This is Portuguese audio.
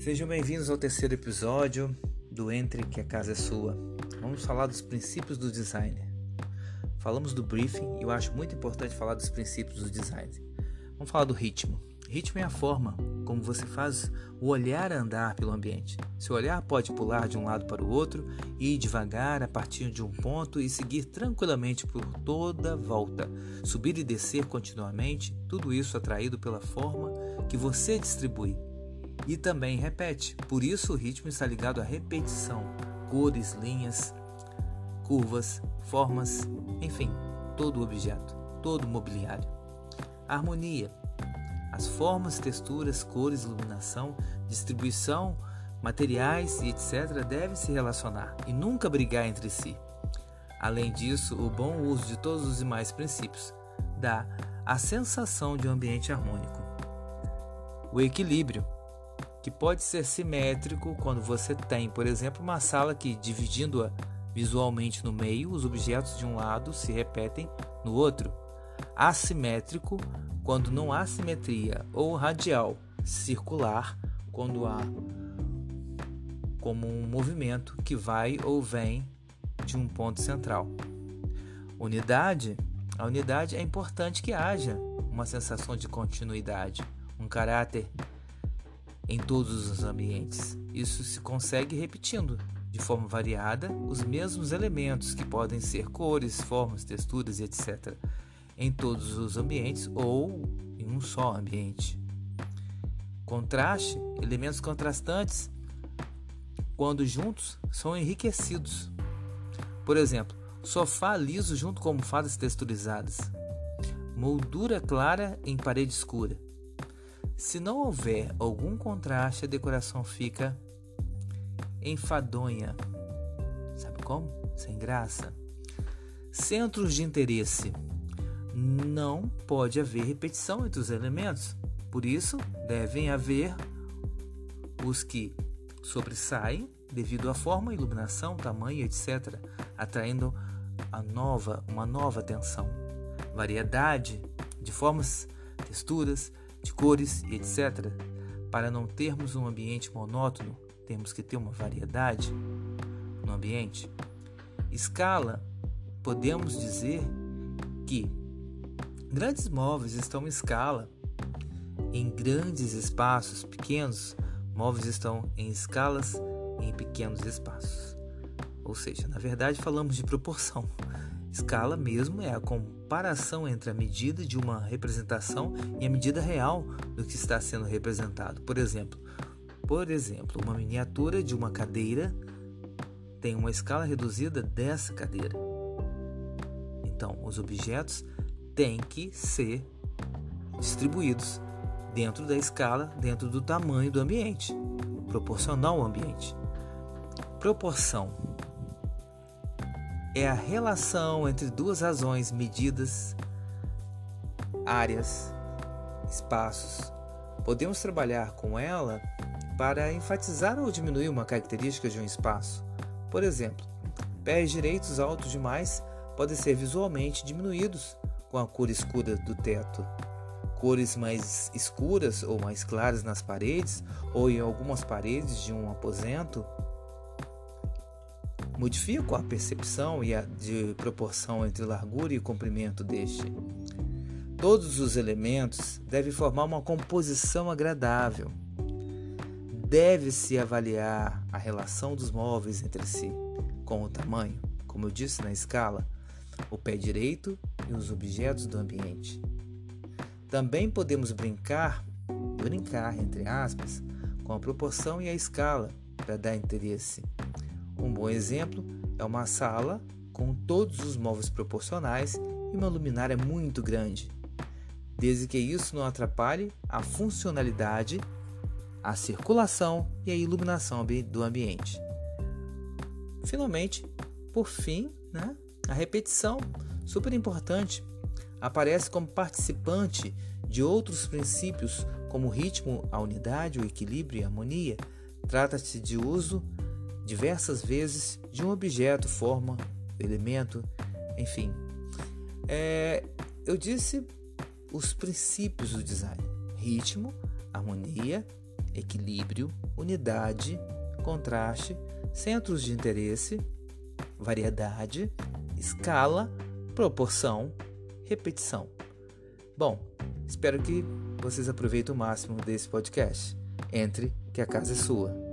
Sejam bem-vindos ao terceiro episódio do Entre que a Casa é Sua. Vamos falar dos princípios do design. Falamos do briefing e eu acho muito importante falar dos princípios do design. Vamos falar do ritmo. Ritmo é a forma como você faz o olhar andar pelo ambiente. Seu olhar pode pular de um lado para o outro ir devagar a partir de um ponto e seguir tranquilamente por toda a volta, subir e descer continuamente, tudo isso atraído pela forma que você distribui e também repete. Por isso o ritmo está ligado à repetição, cores, linhas, curvas, formas, enfim, todo objeto, todo mobiliário. harmonia. As formas, texturas, cores, iluminação, distribuição, materiais e etc. devem se relacionar e nunca brigar entre si. Além disso, o bom uso de todos os demais princípios dá a sensação de um ambiente harmônico. O equilíbrio que pode ser simétrico quando você tem, por exemplo, uma sala que, dividindo-a visualmente no meio, os objetos de um lado se repetem no outro. Assimétrico quando não há simetria, ou radial, circular quando há como um movimento que vai ou vem de um ponto central. Unidade, a unidade é importante que haja uma sensação de continuidade, um caráter em todos os ambientes. Isso se consegue repetindo de forma variada os mesmos elementos que podem ser cores, formas, texturas, etc. em todos os ambientes ou em um só ambiente. Contraste, elementos contrastantes, quando juntos, são enriquecidos. Por exemplo, sofá liso junto com almofadas texturizadas, moldura clara em parede escura, se não houver algum contraste, a decoração fica enfadonha. Sabe como? Sem graça. Centros de interesse. Não pode haver repetição entre os elementos. Por isso, devem haver os que sobressaem devido à forma, iluminação, tamanho, etc., atraindo a nova, uma nova atenção. Variedade de formas, texturas, de cores e etc. Para não termos um ambiente monótono, temos que ter uma variedade no ambiente. Escala, podemos dizer que grandes móveis estão em escala. Em grandes espaços, pequenos móveis estão em escalas em pequenos espaços. Ou seja, na verdade falamos de proporção. Escala mesmo é a comparação entre a medida de uma representação e a medida real do que está sendo representado. Por exemplo, por exemplo, uma miniatura de uma cadeira tem uma escala reduzida dessa cadeira. Então, os objetos têm que ser distribuídos dentro da escala, dentro do tamanho do ambiente, proporcional ao ambiente. Proporção é a relação entre duas razões medidas, áreas, espaços. Podemos trabalhar com ela para enfatizar ou diminuir uma característica de um espaço. Por exemplo, pés direitos altos demais podem ser visualmente diminuídos com a cor escura do teto. Cores mais escuras ou mais claras nas paredes ou em algumas paredes de um aposento modificam a percepção e a de proporção entre largura e comprimento deste. Todos os elementos devem formar uma composição agradável. Deve-se avaliar a relação dos móveis entre si, com o tamanho, como eu disse na escala, o pé direito e os objetos do ambiente. Também podemos brincar, brincar entre aspas, com a proporção e a escala para dar interesse. Um bom exemplo é uma sala com todos os móveis proporcionais e uma luminária muito grande, desde que isso não atrapalhe a funcionalidade, a circulação e a iluminação do ambiente. Finalmente, por fim, né, a repetição, super importante, aparece como participante de outros princípios como o ritmo, a unidade, o equilíbrio e a harmonia. Trata-se de uso diversas vezes de um objeto, forma, elemento, enfim. É, eu disse os princípios do design: ritmo, harmonia, equilíbrio, unidade, contraste, centros de interesse, variedade, escala, proporção, repetição. Bom, espero que vocês aproveitem o máximo desse podcast. Entre que a casa é sua.